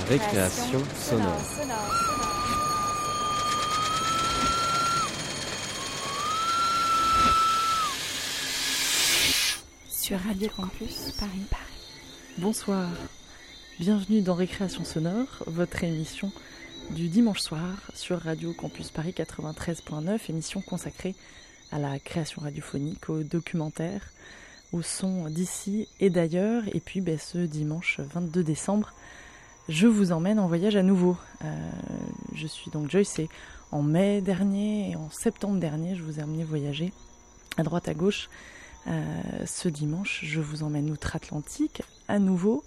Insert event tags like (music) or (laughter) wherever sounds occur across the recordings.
Récréation sonore. Sur Radio Campus Paris Paris. Bonsoir. Bienvenue dans Récréation sonore, votre émission du dimanche soir sur Radio Campus Paris 93.9, émission consacrée à la création radiophonique, au documentaire, au son d'ici et d'ailleurs. Et puis ben, ce dimanche 22 décembre, je vous emmène en voyage à nouveau. Euh, je suis donc Joyce et en mai dernier et en septembre dernier, je vous ai amené voyager à droite à gauche. Euh, ce dimanche, je vous emmène outre-Atlantique à nouveau,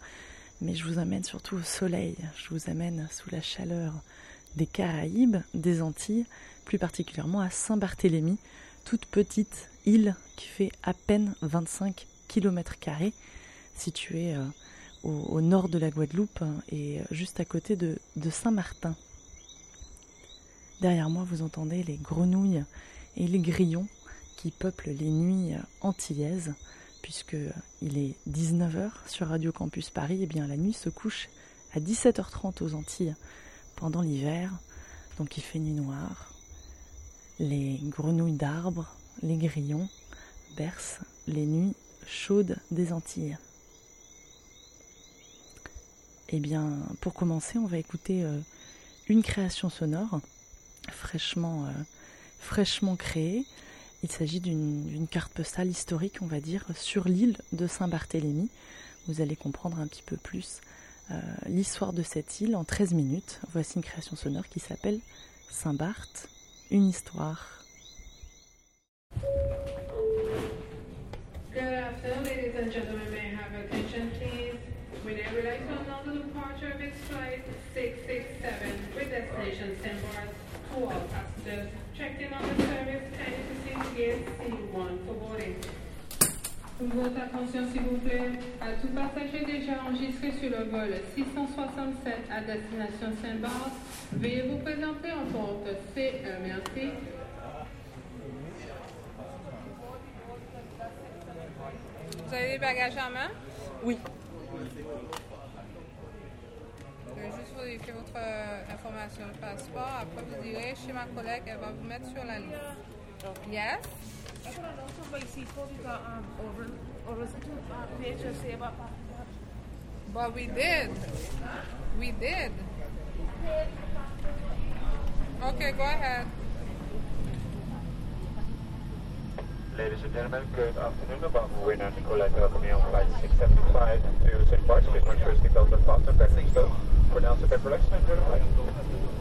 mais je vous amène surtout au soleil. Je vous amène sous la chaleur des Caraïbes, des Antilles, plus particulièrement à Saint-Barthélemy, toute petite île qui fait à peine 25 km, située euh, au, nord de la Guadeloupe hein, et juste à côté de, Saint-Martin. Derrière moi, vous entendez les grenouilles et les grillons qui peuplent les nuits antillaises, puisque il est 19h sur Radio Campus Paris, et bien la nuit se couche à 17h30 aux Antilles pendant l'hiver, donc il fait nuit noire, les grenouilles d'arbres, les grillons bercent les nuits chaudes des Antilles. Eh bien, pour commencer, on va écouter euh, une création sonore fraîchement, euh, créée. Il s'agit d'une carte postale historique, on va dire, sur l'île de Saint-Barthélemy. Vous allez comprendre un petit peu plus euh, l'histoire de cette île en 13 minutes. Voici une création sonore qui s'appelle Saint-Barth, une histoire. Barth to all passengers. Checked in on the service, proceed to gate C1 for boarding. Votre attention s'il vous plaît. À tout passager déjà enregistré sur le vol 667 à destination Saint-Barth, veuillez vous présenter en porte C1. Merci. Vous avez des bagages en main? Oui. Je juste vérifier votre euh, information de passeport. Après, vous direz chez ma collègue, elle va vous mettre sur la liste. Yes? But we did. We did. Okay, go ahead. Ladies and gentlemen, good afternoon. About Rena Nicolai welcoming on flight 675 to St. Bart's. Please make sure seatbelt and and go. For now, relax, and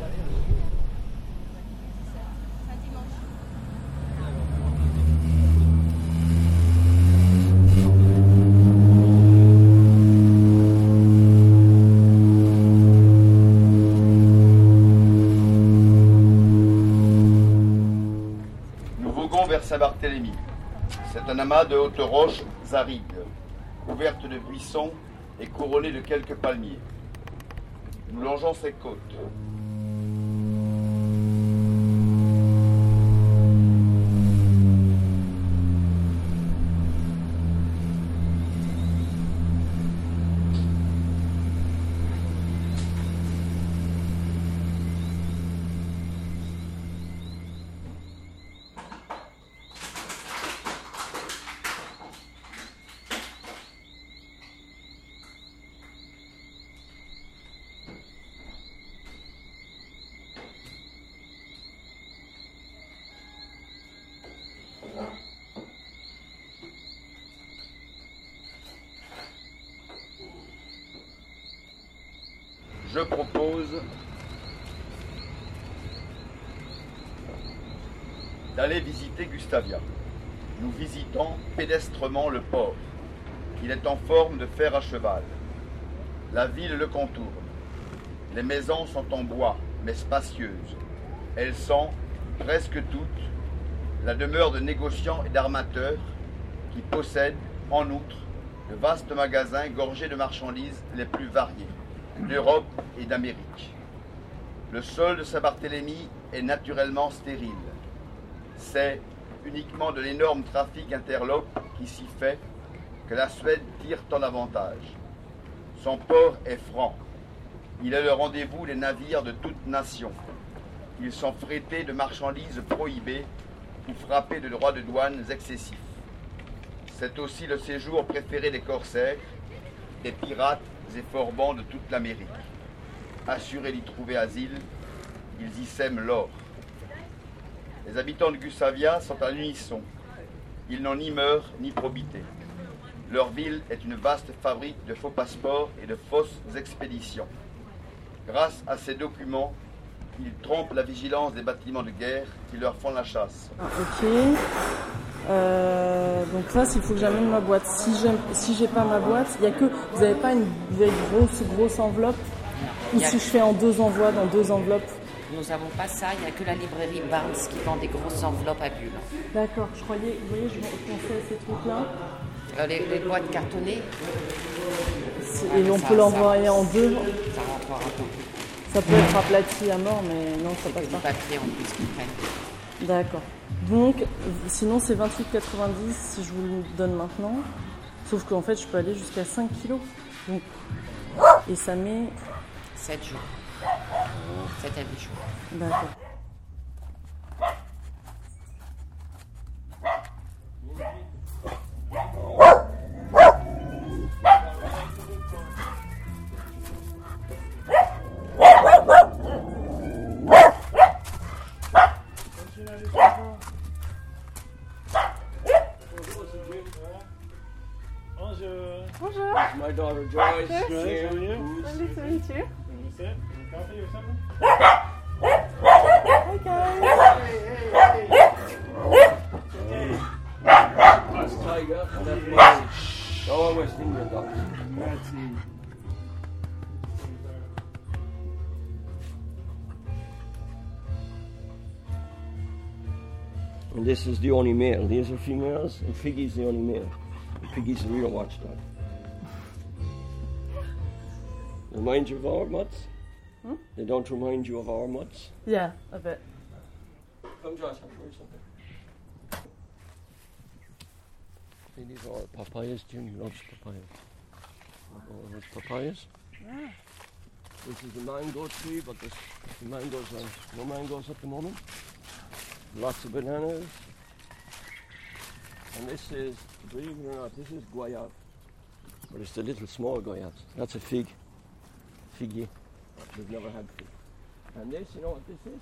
un amas de hautes roches arides, couvertes de buissons et couronnées de quelques palmiers. Nous longeons ces côtes. Je propose d'aller visiter Gustavia. Nous visitons pédestrement le port. Il est en forme de fer à cheval. La ville le contourne. Les maisons sont en bois, mais spacieuses. Elles sont, presque toutes, la demeure de négociants et d'armateurs qui possèdent, en outre, de vastes magasins gorgés de marchandises les plus variées, d'Europe et d'Amérique. Le sol de Saint-Barthélemy est naturellement stérile. C'est uniquement de l'énorme trafic interlope qui s'y fait que la Suède tire tant d'avantages. Son port est franc. Il est le rendez-vous des navires de toute nation. Ils sont frétés de marchandises prohibées ou frappés de droits de douane excessifs. C'est aussi le séjour préféré des corsaires, des pirates et forbans de toute l'Amérique. Assurés d'y trouver asile, ils y sèment l'or. Les habitants de Gustavia sont à l'unisson. Ils n'ont ni mœurs ni probité. Leur ville est une vaste fabrique de faux passeports et de fausses expéditions. Grâce à ces documents, ils trompent la vigilance des bâtiments de guerre qui leur font la chasse. Ah, ok. Euh, donc là, s'il faut que j'amène ma boîte. Si j'ai pas ma boîte, il y a que vous avez pas une vieille grosse grosse enveloppe. Ou si je fais en deux envois dans deux enveloppes. Nous n'avons pas ça, il n'y a que la librairie Barnes qui vend des grosses enveloppes à bulles. D'accord. Je croyais, vous voyez, je pensais à ces trucs-là. Euh, les, les boîtes cartonnées, C'est- Et on ça- peut l'envoyer en deux. ça. Ça peut être aplati à mort, mais non, ça C'est passe pas. papier en plus qu'ils prennent. D'accord. Donc, sinon c'est 28,90 si je vous le donne maintenant. Sauf qu'en fait, je peux aller jusqu'à 5 kilos. Donc, et ça met. 7 jours. 7 à 10 jours. D'accord. Bonjour. My daughter Joyce. Nice to meet you. Hey guys. Hey, hey, hey. hey. That's. And that's And this is the only male. These are females, and Piggy's the only male. Piggy's the real watchdog. Remind you of our mutts? Hmm? They don't remind you of our mutts? Yeah, a bit. Come, Josh, I'll show you something. See, these are all papayas. Jimmy loves papayas. Oh, there's papayas. This is a mango tree, but there's, the mangoes are no mangoes at the moment. Lots of bananas. And this is, believe it or not, this is guayab. But it's the little small guayabs. That's a fig. Figgy. We've never had fig. And this, you know what this is?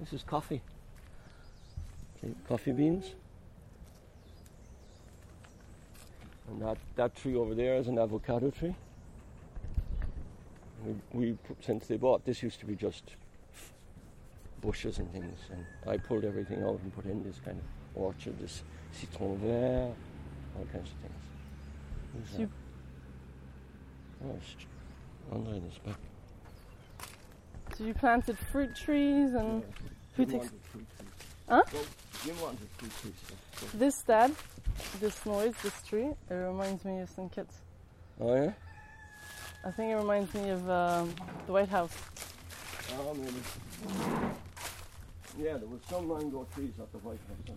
This is coffee. Okay, coffee beans. And that, that tree over there is an avocado tree. We, we since they bought this used to be just bushes and things, and I pulled everything out and put in this kind of orchard, this citron vert, all kinds of things. Who's that? Sup- Oh, it's Andre this back. So you planted fruit trees and who Jim takes fruit trees. Huh? Well, Jim wanted fruit trees. so- so- this dad? This noise, this tree, it reminds me of St. Kitts. Oh yeah? I think it reminds me of um, the White House. Oh, maybe. Yeah, there was some mango trees at the White House.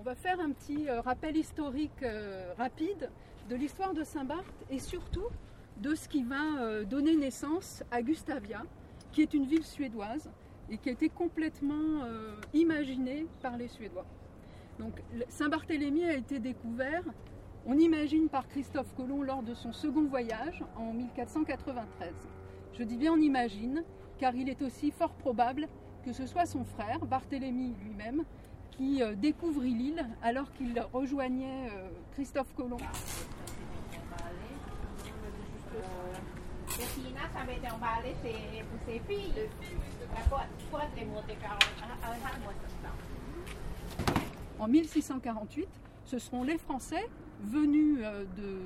On va faire un petit euh, rappel historique euh, rapide de l'histoire de Saint-Barth et surtout de ce qui va euh, donner naissance à Gustavia, qui est une ville suédoise et qui a été complètement imaginée par les Suédois. Donc le- Saint-Barthélemy a été découvert, on imagine, par Christophe Colomb lors de son second voyage en 1493. Je dis bien on imagine, car il est aussi fort probable que ce soit son frère, Barthélemy lui-même, qui euh, découvre l'île alors qu'il rejoignait euh, Christophe Colomb. En 1648, ce seront les Français venus euh, de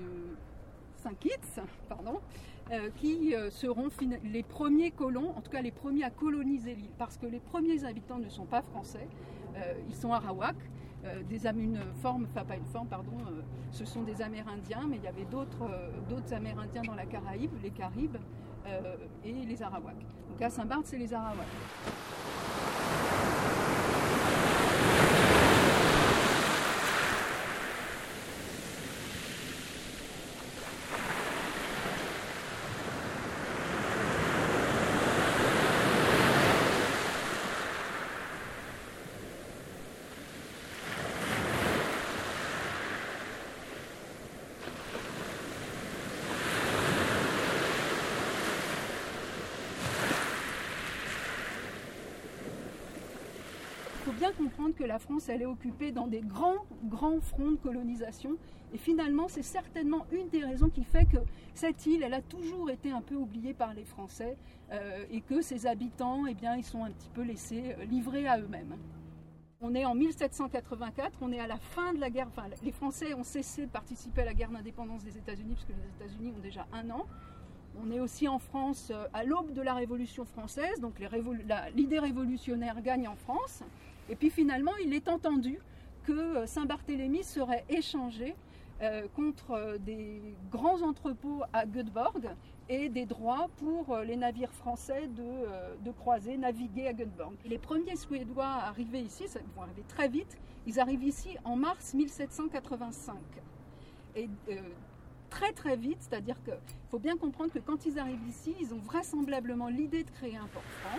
Saint-Kitts, pardon, qui seront les premiers colons, en tout cas les premiers à coloniser l'île, parce que les premiers habitants ne sont pas français, ils sont arawaks, euh, des une forme, enfin pas une forme, pardon, euh, ce sont des Amérindiens, mais il y avait d'autres euh, Amérindiens dans la Caraïbe, les Caribes euh, et les Arawaks. Donc à Saint-Barth, c'est les Arawaks. faut bien comprendre que la France, elle est occupée dans des grands, grands fronts de colonisation. Et finalement, c'est certainement une des raisons qui fait que cette île, elle a toujours été un peu oubliée par les Français euh, et que ses habitants, eh bien, ils sont un petit peu laissés euh, livrés à eux-mêmes. On est en 1784, on est à la fin de la guerre. Enfin, les Français ont cessé de participer à la guerre d'indépendance des États-Unis, puisque les États-Unis ont déjà un an. On est aussi en France euh, à l'aube de la Révolution française, donc l'idée révolutionnaire gagne en France. Et puis finalement, il est entendu que Saint-Barthélemy serait échangé euh, contre euh, des grands entrepôts à Göteborg et des droits pour les navires français de, croiser, naviguer à Göteborg. Les premiers Suédois à arriver ici, ça vont arriver très vite, ils arrivent ici en mars 1785. Et très très vite, c'est-à-dire qu'il faut bien comprendre que quand ils arrivent ici, ils ont vraisemblablement l'idée de créer un port franc.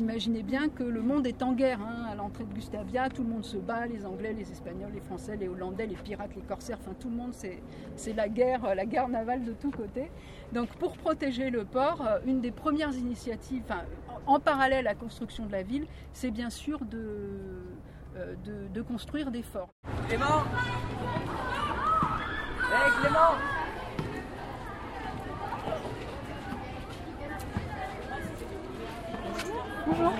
imaginez bien que le monde est en guerre. Hein, à l'entrée de Gustavia, tout le monde se bat, les Anglais, les Espagnols, les Français, les Hollandais, les pirates, les corsaires, enfin tout le monde, c'est la guerre, la guerre navale de tous côtés. Donc pour protéger le port, euh, une des premières initiatives, en parallèle à la construction de la ville, c'est bien sûr de, euh, construire des forts. Clément Hey Clément Bonjour.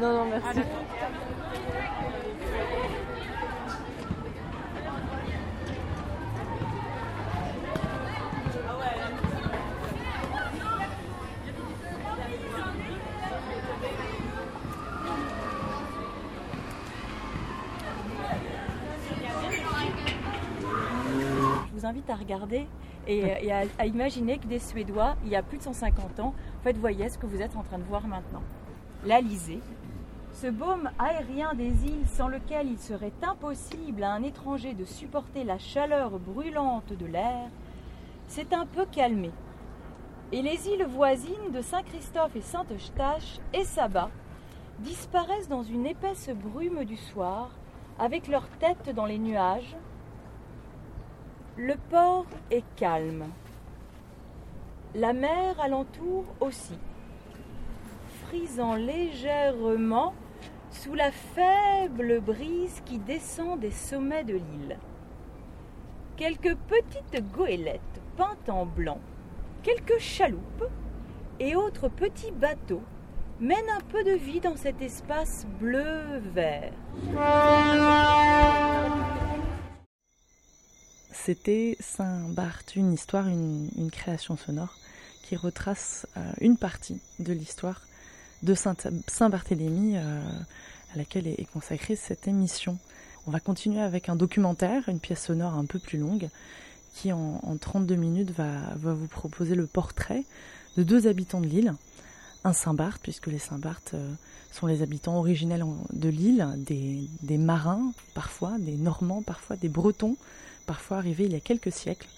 Non, non, merci. Je vous invite à regarder et, à, à, imaginer que des Suédois, il y a plus de 150 ans, en fait, voyaient ce que vous êtes en train de voir maintenant l'Alizé, ce baume aérien des îles sans lequel il serait impossible à un étranger de supporter la chaleur brûlante de l'air, s'est un peu calmé. Et les îles voisines de Saint-Christophe et Saint-Eustache et Saba disparaissent dans une épaisse brume du soir, avec leurs têtes dans les nuages. Le port est calme. La mer alentour aussi frisant légèrement sous la faible brise qui descend des sommets de l'île. Quelques petites goélettes peintes en blanc, quelques chaloupes et autres petits bateaux mènent un peu de vie dans cet espace bleu-vert. C'était Saint-Barth, une histoire, une, création sonore qui retrace euh, une partie de l'histoire de Saint-Barthélemy euh, à laquelle est consacrée cette émission. On va continuer avec un documentaire, une pièce sonore un peu plus longue, qui en, 32 minutes va, vous proposer le portrait de deux habitants de l'île. Un Saint-Barth, puisque les Saint-Barth euh, sont les habitants originels de l'île, des, marins parfois, des Normands parfois, des Bretons parfois arrivés il y a quelques siècles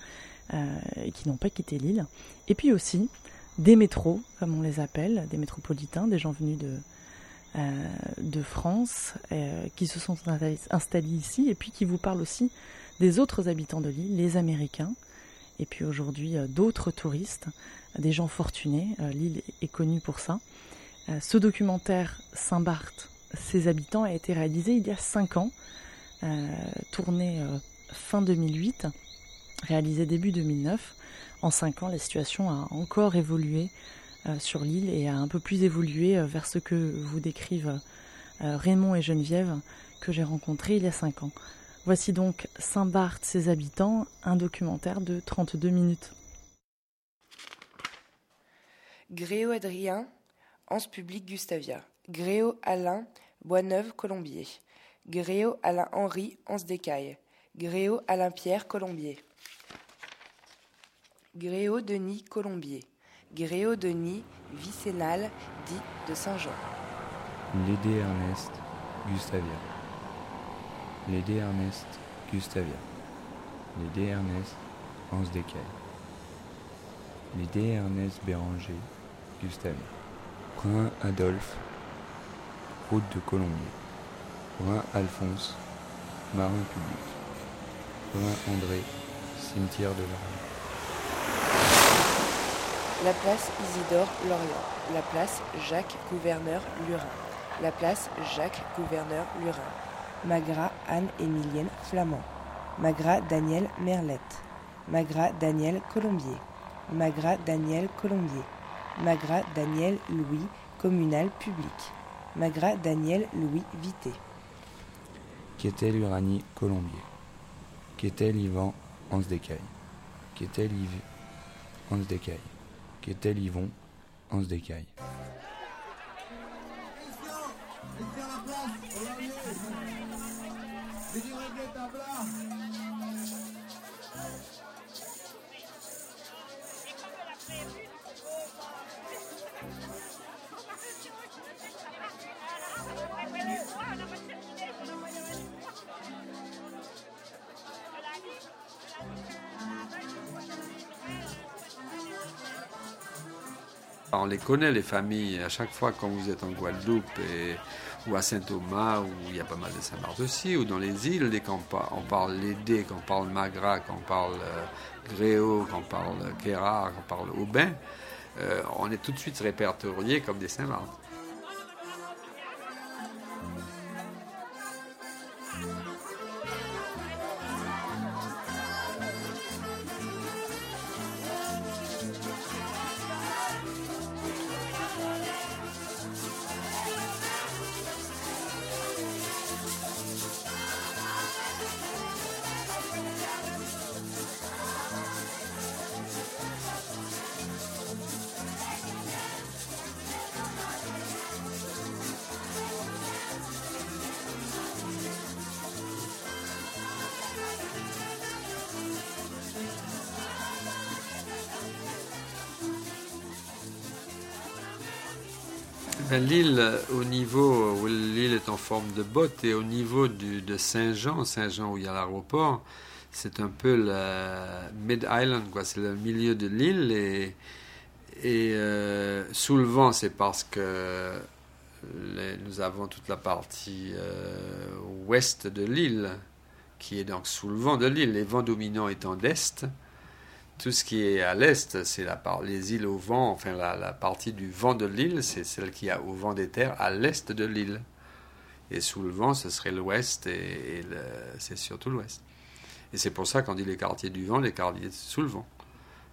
euh, qui n'ont pas quitté l'île. Et puis aussi des métros, comme on les appelle, des métropolitains, des gens venus de, euh, France, euh, qui se sont installés ici, et puis qui vous parlent aussi des autres habitants de l'île, les Américains, et puis aujourd'hui euh, d'autres touristes, des gens fortunés. l'île est connue pour ça. ce documentaire Saint-Barth, ses habitants, a été réalisé il y a cinq ans, tourné fin 2008, réalisé début 2009. En cinq ans, la situation a encore évolué euh, sur l'île et a un peu plus évolué euh, vers ce que vous décrivent euh, Raymond et Geneviève que j'ai rencontrés il y a cinq ans. Voici donc Saint-Barth, ses habitants, un documentaire de 32 minutes. Gréo Adrien, Anse public Gustavia. Gréo Alain, Boisneuve, Colombier. Gréo Alain Henri, Anse d'Écaille. Gréo Alain Pierre, Colombier. Gréau-Denis Colombier. Gréau-Denis Vicénal, dit de Saint-Jean. Lédé Ernest Gustavia. Lédé Ernest Gustavia. Lédé Ernest Hans Descailles. Lédé Ernest Béranger Gustavia. Brun Adolphe Route de Colombier. Brun Alphonse Marin public. Brun André Cimetière de l'Orient. La place Isidore Lorient. La place Jacques Gouverneur Lurin. La place Jacques Gouverneur Lurin. Magra Anne-Émilienne Flamand. Magra Daniel Merlette. Magra Daniel Colombier. Magra Daniel Colombier. Magra Daniel Louis Communal Public. Magra Daniel Louis Vité. Quétel Uranie Colombier? Quétel Yvan Hans Descailles. Quétel Yves Hans Descailles. Quétel Yvon Hans Descailles. On les connaît, les familles. À chaque fois, quand vous êtes en Guadeloupe ou à Saint-Thomas, où il y a pas mal de aussi, ou dans les îles, dès qu'on par- on parle Lédé, qu'on parle Magra, qu'on parle euh, Gréau, qu'on parle Kérard, qu'on parle Aubin, euh, on est tout de suite répertorié comme des Saint-Marc. L'île, euh, au niveau où l'île est en forme de botte et au niveau du, de Saint-Jean, Saint-Jean où il y a l'aéroport, c'est un peu la mid-island, quoi. C'est le milieu de l'île et, et euh, sous le vent, c'est parce que nous avons toute la partie euh, ouest de l'île qui est donc sous le vent de l'île. Les vents dominants étant d'est. Tout ce qui est à l'est, c'est la les îles au vent, enfin la, partie du vent de l'île, c'est celle qui a au vent des terres à l'est de l'île. Et sous le vent, ce serait l'ouest et, c'est surtout l'ouest. Et c'est pour ça qu'on dit les quartiers du vent, les quartiers sous le vent.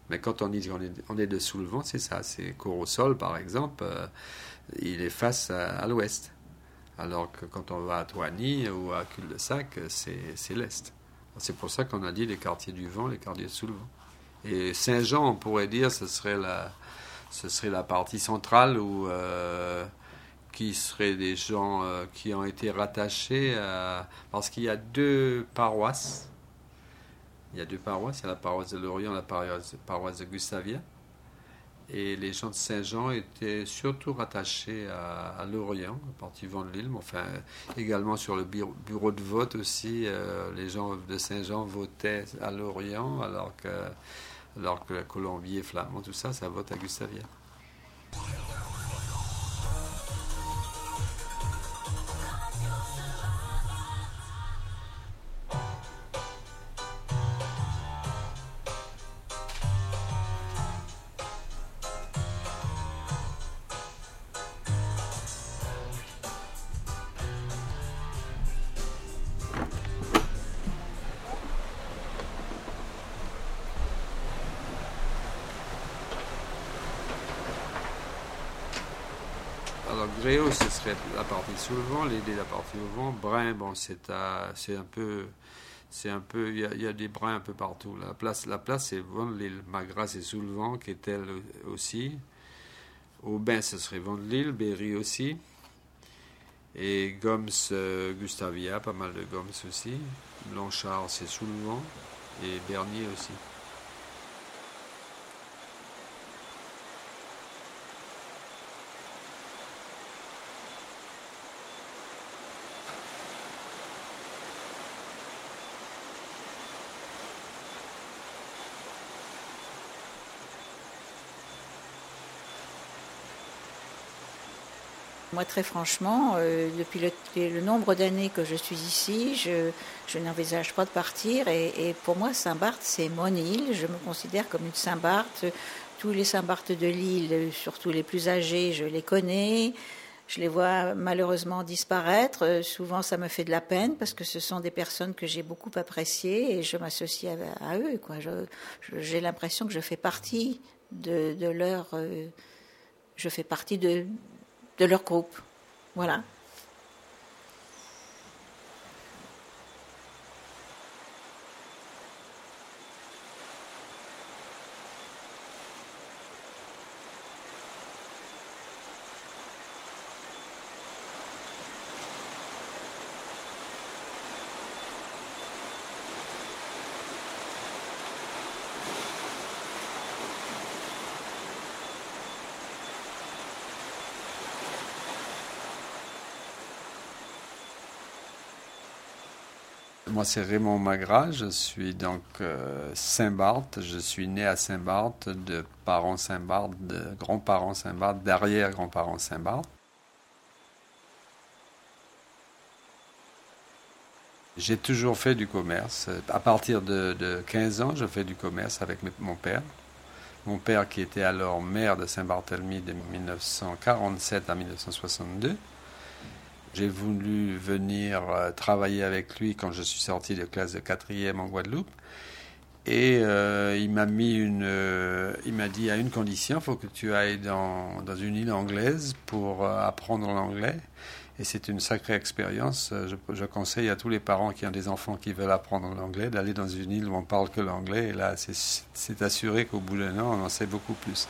Mais quand on dit qu'on est, de sous le vent, c'est ça. C'est Corosol, par exemple, euh, il est face à, l'ouest. Alors que quand on va à Toigny ou à Cul-de-Sac, c'est c'est l'est. C'est pour ça qu'on a dit les quartiers du vent, les quartiers sous le vent. Et Saint-Jean, on pourrait dire, ce serait la, ce serait la partie centrale où, euh, qui seraient des gens euh, qui ont été rattachés à... Parce qu'il y a deux paroisses. Il y a deux paroisses. Il y a la paroisse de Lorient, la paroisse, paroisse de Gustavia. Et les gens de Saint-Jean étaient surtout rattachés à, à Lorient, à partir de l'île, mais enfin également sur le bureau, bureau de vote aussi, euh, les gens de Saint-Jean votaient à Lorient, alors que, alors que Colombier, Flamand, tout ça, ça vote à Gustavia. Gréau, ce serait la partie sous le vent, l'idée la partie au vent. Brin, bon, c'est un peu, c'est un peu, il y, a- des brins un peu partout. La place, la place, c'est Vent-de-l'île. Magra, c'est sous le vent, Quétel aussi. Aubin, ce serait Vent-de-l'île, Berry aussi. Et Goms, euh, Gustavia, pas mal de Goms aussi. Blanchard, c'est sous le vent. Et Bernier aussi. Moi, très franchement, euh, depuis le, nombre d'années que je suis ici, je, je n'envisage pas de partir. Et, pour moi, Saint-Barth, c'est mon île. Je me considère comme une Saint-Barth. Tous les Saint-Barth de l'île, surtout les plus âgés, je les connais. Je les vois malheureusement disparaître. Souvent, ça me fait de la peine parce que ce sont des personnes que j'ai beaucoup appréciées et je m'associe à, eux. quoi. J'ai l'impression que je fais partie de, de leur, euh, je fais partie de, de leur groupe. Voilà. Moi, c'est Raymond Magras. Je suis donc euh, Saint-Barth. Je suis né à Saint-Barth, de parents Saint-Barth, de grands-parents Saint-Barth, d'arrière-grands-parents Saint-Barth. J'ai toujours fait du commerce. À partir de, de 15 ans, je fais du commerce avec mon père. Mon père qui était alors maire de Saint-Barthélemy de 1947 à 1962. J'ai voulu venir euh, travailler avec lui quand je suis sorti de classe de quatrième en Guadeloupe. Et euh, il m'a mis une, euh, il m'a dit à une condition, il faut que tu ailles dans, dans une île anglaise pour apprendre l'anglais. Et c'est une sacrée expérience. Je, conseille à tous les parents qui ont des enfants qui veulent apprendre l'anglais d'aller dans une île où on parle que l'anglais. Et là, c'est assuré qu'au bout d'un an, on en sait beaucoup plus.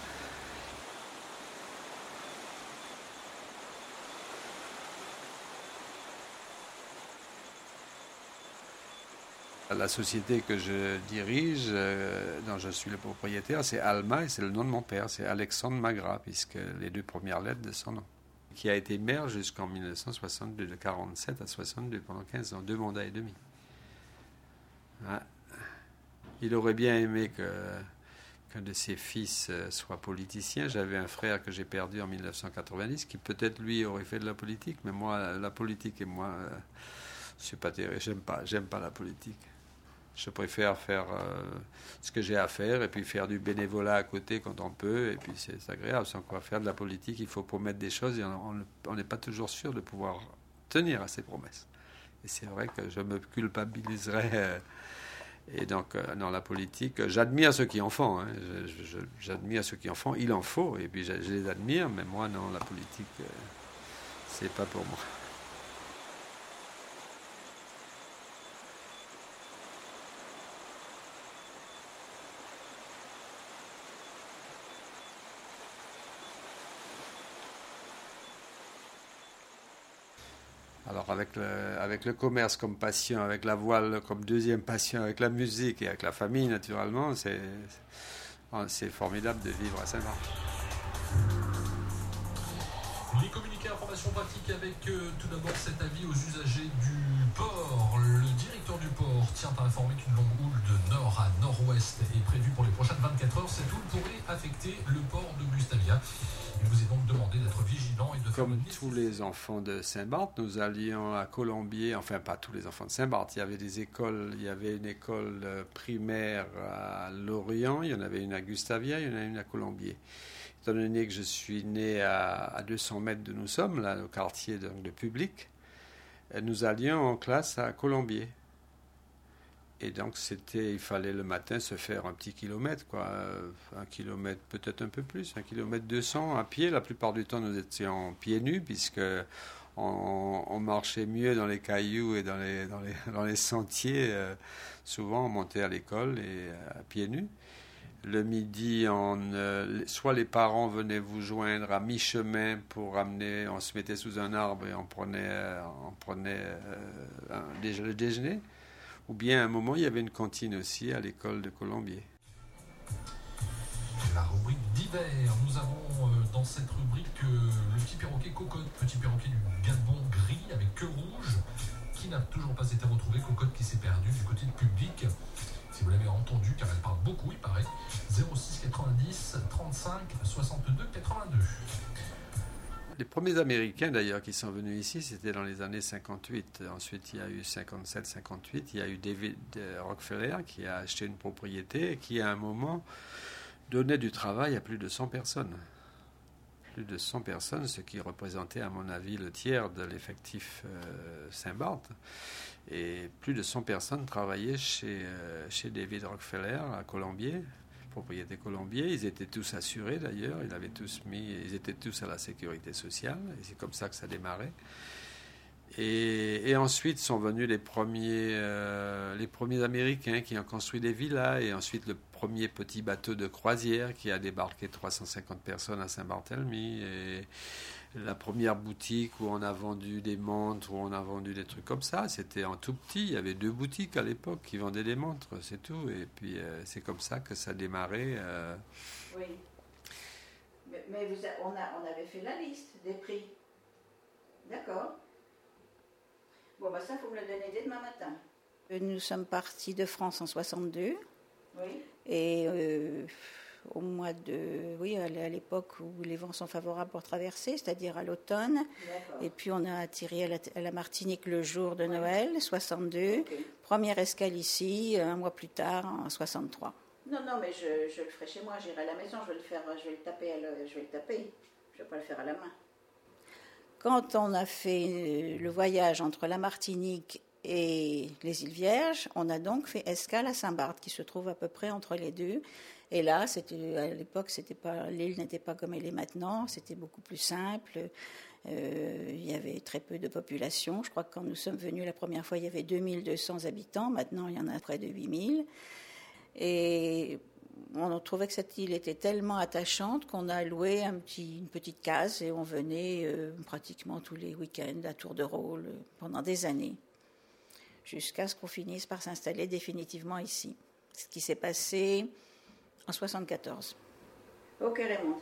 La société que je dirige, euh, dont je suis le propriétaire, c'est Alma et c'est le nom de mon père, c'est Alexandre Magras, puisque les deux premières lettres de son nom. Qui a été maire jusqu'en 1962, de 47 à 62, pendant 15 ans, deux mandats et demi. Ah. Il aurait bien aimé que qu'un de ses fils euh, soit politicien. J'avais un frère que j'ai perdu en 1990, qui peut-être lui aurait fait de la politique, mais moi, la politique et moi, euh, je suis pas terrible. J'aime pas, j'aime pas la politique. Je préfère faire euh, ce que j'ai à faire et puis faire du bénévolat à côté quand on peut. Et puis c'est agréable. Sans quoi faire de la politique, il faut promettre des choses et on n'est pas toujours sûr de pouvoir tenir à ses promesses. Et c'est vrai que je me culpabiliserais. euh, et donc, euh, dans la politique, j'admire ceux qui en font. hein. J'admire ceux qui en font. Il en faut. Et puis, je, je les admire. Mais moi, non, la politique, euh, c'est pas pour moi. Avec le, avec le commerce comme passion, avec la voile comme deuxième passion, avec la musique et avec la famille naturellement, c'est formidable de vivre à Saint-Marc. Pratiques avec euh, tout d'abord cet avis aux usagers du port. Le directeur du port tient à informer qu'une longue houle de nord à nord-ouest est prévue pour les prochaines 24 heures. Cette houle pourrait affecter le port de Gustavia. Il vous est donc demandé d'être vigilant et de faire Comme tous les enfants de Saint-Barth, nous allions à Colombier, enfin pas tous les enfants de Saint-Barth, il y avait des écoles, il y avait une école euh, primaire à Lorient, il y en avait une à Gustavia, il y en a une à Colombier. Étant donné que je suis né à, à 200 mètres de nous sommes, là, au quartier donc, de public, euh, nous allions en classe à Colombier. Et donc, c'était, il fallait le matin se faire un petit kilomètre, quoi. euh, Un kilomètre, peut-être un peu plus, un kilomètre 200 à pied. La plupart du temps, nous étions pieds nus, puisque on, marchait mieux dans les cailloux et dans les, dans les, (laughs) dans les sentiers. euh, souvent, on montait à l'école et à pieds nus. Le midi, on, euh, soit les parents venaient vous joindre à mi-chemin pour amener, on se mettait sous un arbre et on prenait, euh, euh, le déjeuner. Ou bien à un moment, il y avait une cantine aussi à l'école de Colombier. La rubrique d'hiver. Nous avons dans cette rubrique le petit perroquet cocotte, petit perroquet du Gabon gris avec queue rouge, qui n'a toujours pas été retrouvé. Cocotte qui s'est perdue du côté de public. Si vous l'avez entendu, car elle parle beaucoup, il paraît. 06 90 35 62 82. Les premiers Américains d'ailleurs qui sont venus ici, c'était dans les années 58. Ensuite, il y a eu 57-58. Il y a eu David euh, Rockefeller qui a acheté une propriété et qui, à un moment, donnait du travail à plus de 100 personnes. Plus de 100 personnes, ce qui représentait, à mon avis, le tiers de l'effectif euh, Saint-Barth. Et plus de 100 personnes travaillaient chez, euh, chez David Rockefeller à Colombier, propriété Colombier. Ils étaient tous assurés d'ailleurs. Ils avaient tous mis, ils étaient tous à la sécurité sociale. Et c'est comme ça que ça démarrait. Et, ensuite sont venus les premiers, euh, les premiers Américains qui ont construit des villas. Et ensuite le premier petit bateau de croisière qui a débarqué 350 personnes à Saint-Barthélemy. Et la première boutique où on a vendu des montres, où on a vendu des trucs comme ça, c'était en tout petit. Il y avait deux boutiques à l'époque qui vendaient des montres, c'est tout. Et puis euh, c'est comme ça que ça a démarré. euh. Oui. Mais, mais vous a- on, a- on avait fait la liste des prix. D'accord. Bon, bah ça, il faut me le donner dès demain matin. Nous sommes partis de France en 62. Oui. Et euh, au mois de. Oui, à l'époque où les vents sont favorables pour traverser, c'est-à-dire à l'automne. Et puis on a atterri à la, à la Martinique le jour de Noël, 62. Première escale ici, un mois plus tard, en 63. Non, non, mais je, je le ferai chez moi, j'irai à la maison, je vais le faire, je vais le taper, le- je vais le taper. Je vais pas le faire à la main. Quand on a fait euh, le voyage entre la Martinique et les îles Vierges, on a donc fait escale à Saint-Barth, qui se trouve à peu près entre les deux. Et là, à l'époque, l'île n'était pas comme elle est maintenant, c'était beaucoup plus simple. Euh, il y avait très peu de population. Je crois que quand nous sommes venus la première fois, il y avait 2200 habitants. Maintenant, il y en a près de 8000. Et on trouvait que cette île était tellement attachante qu'on a loué une petite case et on venait euh, pratiquement tous les week-ends à tour de rôle euh, pendant des années, jusqu'à ce qu'on finisse par s'installer définitivement ici. Ce qui s'est passé en 74. Ok Raymond.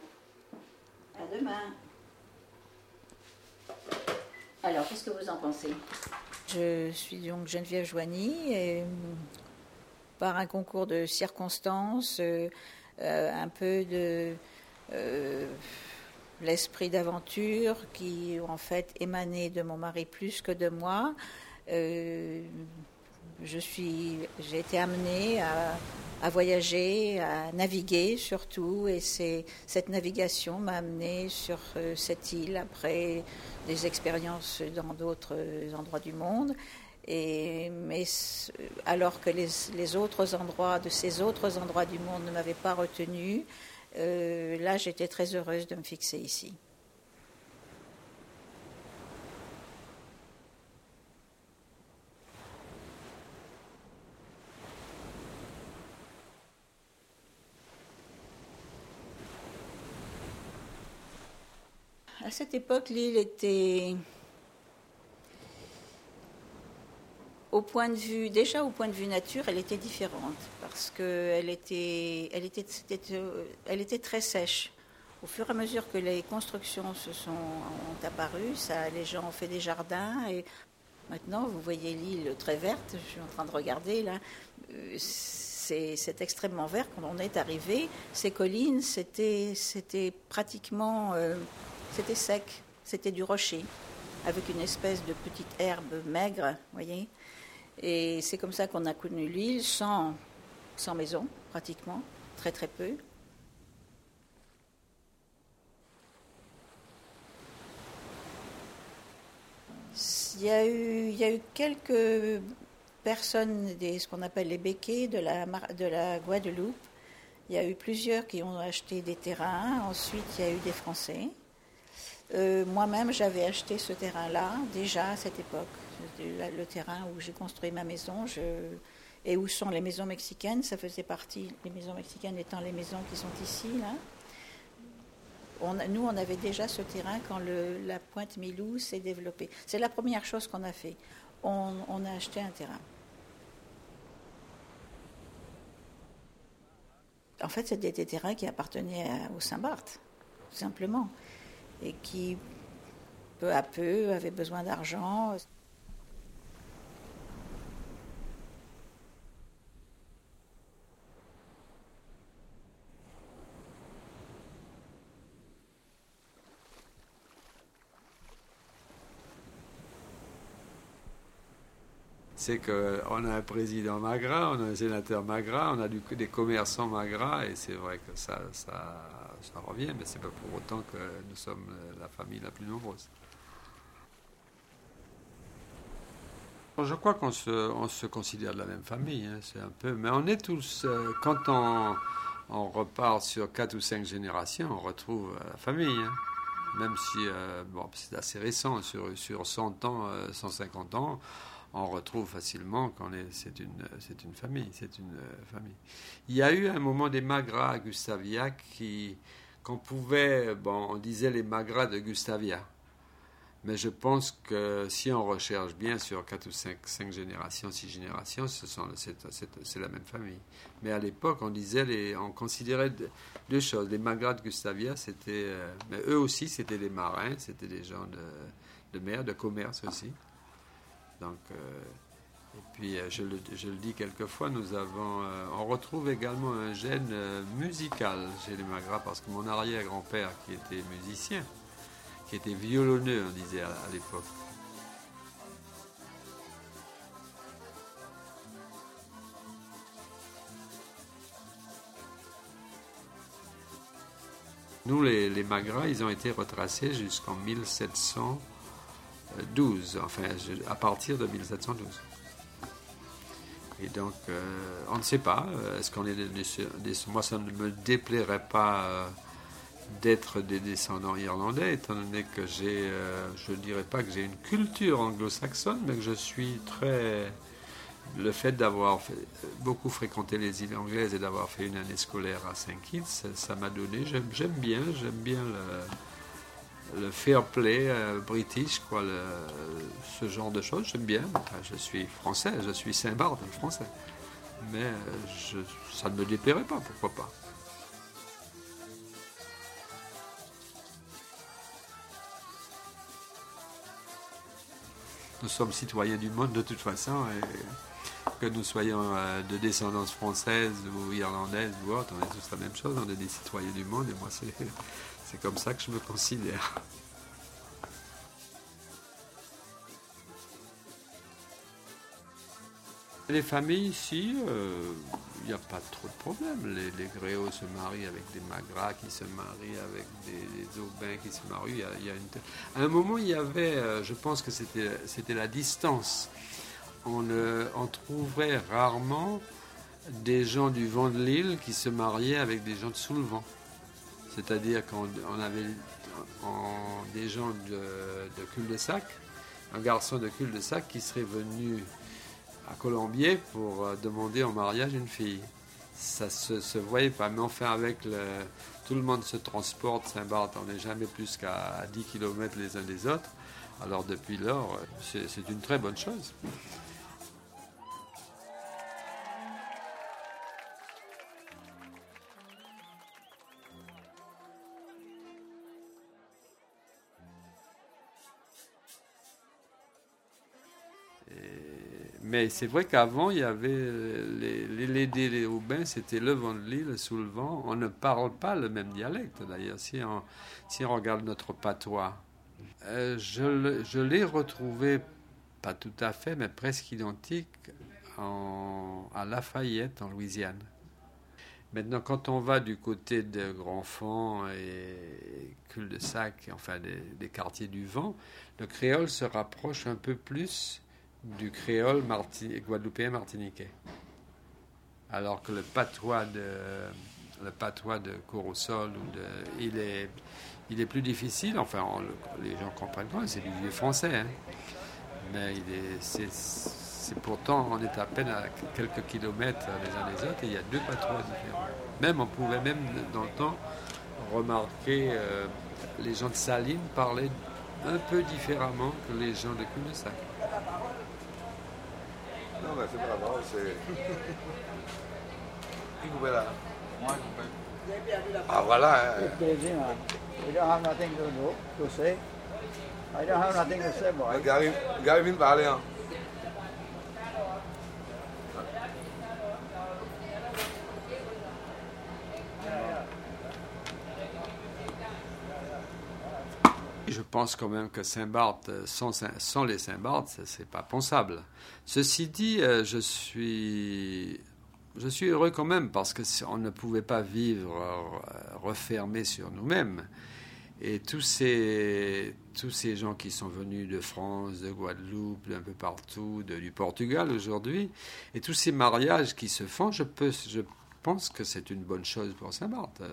À demain. Alors, qu'est-ce que vous en pensez? Je suis donc Geneviève Joigny et par un concours de circonstances, euh, euh, un peu de euh, l'esprit d'aventure qui en fait émanait de mon mari plus que de moi. Euh, je suis, j'ai été amenée à, voyager, à naviguer surtout, et c'est cette navigation m'a amenée sur euh, cette île après des expériences dans d'autres endroits du monde. Et, mais alors que les, autres endroits, de ces autres endroits du monde ne m'avaient pas retenu, euh, là j'étais très heureuse de me fixer ici. À cette époque, l'île était au point de vue, déjà au point de vue nature, elle était différente parce qu'elle était, elle était, euh, elle était très sèche. Au fur et à mesure que les constructions se sont ont apparu, ça, les gens ont fait des jardins et maintenant vous voyez l'île très verte. Je suis en train de regarder là. Euh, C'est, extrêmement vert quand on est arrivé. Ces collines, c'était, c'était pratiquement, euh, c'était sec, c'était du rocher avec une espèce de petite herbe maigre, voyez. Et c'est comme ça qu'on a connu l'île, sans, sans maison, pratiquement, très très peu. Il y a eu, il y a eu quelques personnes, des, ce qu'on appelle les béquets de la, de la Guadeloupe. Il y a eu plusieurs qui ont acheté des terrains. Ensuite, il y a eu des Français. Euh, Moi-même, j'avais acheté ce terrain-là déjà à cette époque. Le terrain où j'ai construit ma maison et où sont les maisons mexicaines. Ça faisait partie, les maisons mexicaines étant les maisons qui sont ici, nous, on avait déjà ce terrain quand la pointe Milou s'est développée. C'est la première chose qu'on a fait. On, a acheté un terrain. En fait, c'était des terrains qui appartenaient à- au Saint-Barth, tout simplement, et qui, peu à peu, avaient besoin d'argent. C'est qu'on a un président magras, on a un sénateur magras, on a des commerçants magras, et c'est vrai que ça, ça, ça revient, mais c'est pas pour autant que nous sommes la famille la plus nombreuse. Je crois qu'on se, on se considère de la même famille, hein, c'est un peu, mais on est tous, euh, quand on, on repart sur quatre ou cinq générations, on retrouve euh, la famille. hein. Même si, euh, bon, c'est assez récent, sur, sur 100 ans, euh, 150 ans, on retrouve facilement qu'on est, c'est une, famille, c'est une euh, famille. Il y a eu un moment des Magras à Gustavia qui, qu'on pouvait, bon, on disait les Magras de Gustavia. Mais je pense que si on recherche bien sur 4 ou 5, cinq générations, 6 générations, c'est, la même famille. Mais à l'époque, on disait, les, on considérait deux, choses. Les Magras de Gustavia, c'était. euh, mais eux aussi, c'était des marins, c'était des gens de mer, de commerce aussi. Donc. euh, et puis, euh, je le, dis quelquefois, nous avons, euh, on retrouve également un gène musical chez les Magras, parce que mon arrière-grand-père, qui était musicien, qui était violonneux, on disait à, l'époque. Nous, les, les Magras, ils ont été retracés jusqu'en 1712, enfin, à partir de 1712. Et donc, euh, on ne sait pas. euh, Est-ce qu'on est des, Moi, ça ne me déplairait pas euh, d'être des descendants irlandais, étant donné que j'ai, je ne dirais pas que j'ai une culture anglo-saxonne, mais que je suis très. Le fait d'avoir beaucoup fréquenté les îles anglaises et d'avoir fait une année scolaire à Saint Kitts, ça- m'a donné. J'aime bien, j'aime bien le, le fair play euh, british, quoi, le- ce genre de choses. J'aime bien. Je suis français, je suis Saint-Barth, français. Mais euh, je- ça ne me déplairait pas, pourquoi pas. Nous sommes citoyens du monde de toute façon, et que nous soyons euh, de descendance française ou irlandaise ou autre, on est tous la même chose, on est des citoyens du monde, et moi c'est, c'est comme ça que je me considère. Les familles ici, euh, il n'y a pas trop de problème. Les, les se marient avec des Magras qui se marient avec des, des Aubins qui se marient. Y a, y a À un moment, il y avait, euh, je pense que c'était, la distance. On, on trouverait rarement des gens du vent de l'île qui se mariaient avec des gens de sous le vent. C'est-à-dire qu'on on avait des gens de, de cul-de-sac, un garçon de cul-de-sac qui serait venu à Colombier pour euh, demander en mariage une fille. Ça se, se voyait pas, mais enfin avec le, tout le monde se transporte, Saint-Barth, on n'est jamais plus qu'à 10 km les uns des autres. Alors depuis lors, euh, c'est une très bonne chose. Mais c'est vrai qu'avant, il y avait les, les Lédés, les Aubins, c'était le vent de l'île, sous le vent. On ne parle pas le même dialecte d'ailleurs. Si on, si on regarde notre patois, Euh, je, je l'ai retrouvé, pas tout à fait, mais presque identique en- à Lafayette, en Louisiane. Maintenant, quand on va du côté de Grandfond et Cul-de-Sac, enfin des, des quartiers du vent, le créole se rapproche un peu plus du créole guadeloupéen martiniquais. Alors que le patois de, le patois de Corosol, il, est, il est plus difficile. Enfin, les gens comprennent pas, c'est du vieux français. hein. Mais c'est, pourtant, on est à peine à quelques kilomètres les uns des autres et il y a deux patois différents. Même, on pouvait même dans le temps remarquer euh, les gens de Saline parler un peu différemment que les gens de Cul-de-Sac. Non, mais c'est pas grave, c'est. Qui coupait là Moi, coupé. Ah, voilà. hein. It's busy, man. We don't have nothing to do, to say. I don't have nothing to say, boy. Gary, Gary vient de parler. Hein. Je pense quand même que Saint-Barth, sans, sans les Saint-Barth, c'est pas pensable. Ceci dit, je suis je suis heureux quand même parce que on ne pouvait pas vivre refermé sur nous-mêmes. Et tous ces, gens qui sont venus de France, de Guadeloupe, d'un peu partout, du Portugal aujourd'hui, et tous ces mariages qui se font, je, peux, pense que c'est une bonne chose pour Saint-Barth, euh,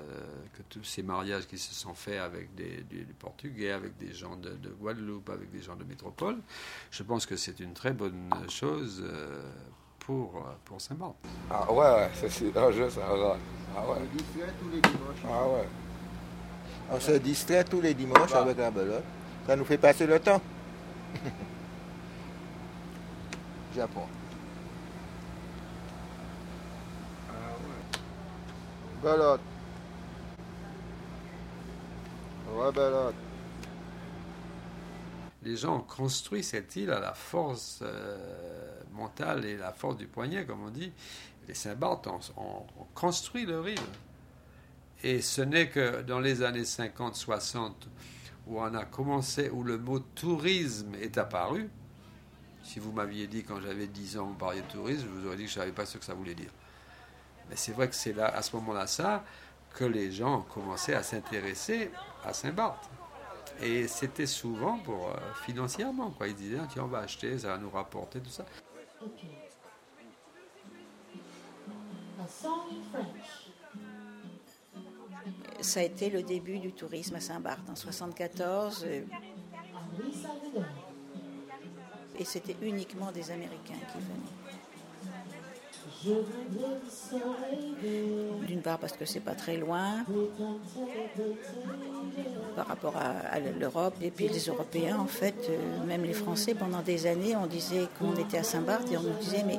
que tous ces mariages qui se sont faits avec des, Portugais, avec des gens de, Guadeloupe, avec des gens de métropole, je pense que c'est une très bonne chose euh, pour, euh, pour Saint-Barth. Ah ouais, c'est jeu, ça. Ah ouais. tous les dimanches. Ah ouais. On se distrait tous les dimanches avec la belote. Ça nous fait passer le temps. (laughs) Japon. Ah ouais. Belote. Ouais, belote. Les gens ont construit cette île à la force euh, mentale et la force du poignet, comme on dit. Les Saint-Barth ont construit leur île. Et ce n'est que dans les années 50-60 où on a commencé, où le mot tourisme est apparu. Si vous m'aviez dit quand j'avais 10 ans, vous parliez de tourisme, je vous aurais dit que je ne savais pas ce que ça voulait dire. Mais c'est vrai que c'est là, à ce moment-là, ça, que les gens ont commencé à s'intéresser à Saint-Barth. Et c'était souvent pour euh, financièrement, quoi. Ils disaient, ah, tiens, on va acheter, ça va nous rapporter, tout ça. ça a été le début du tourisme à Saint-Barth en 1974. Euh, et c'était uniquement des Américains qui venaient. D'une part parce que c'est pas très loin par rapport à, l'Europe et puis les Européens en fait, euh, même les Français pendant des années on disait qu'on était à Saint-Barth et on nous disait mais,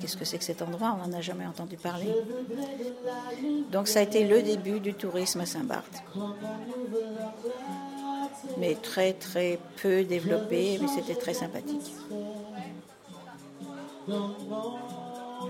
qu'est-ce que c'est que cet endroit? On n'en a jamais entendu parler. Donc ça a été le début du tourisme à Saint-Barth. Mais très très peu développé, mais c'était très sympathique.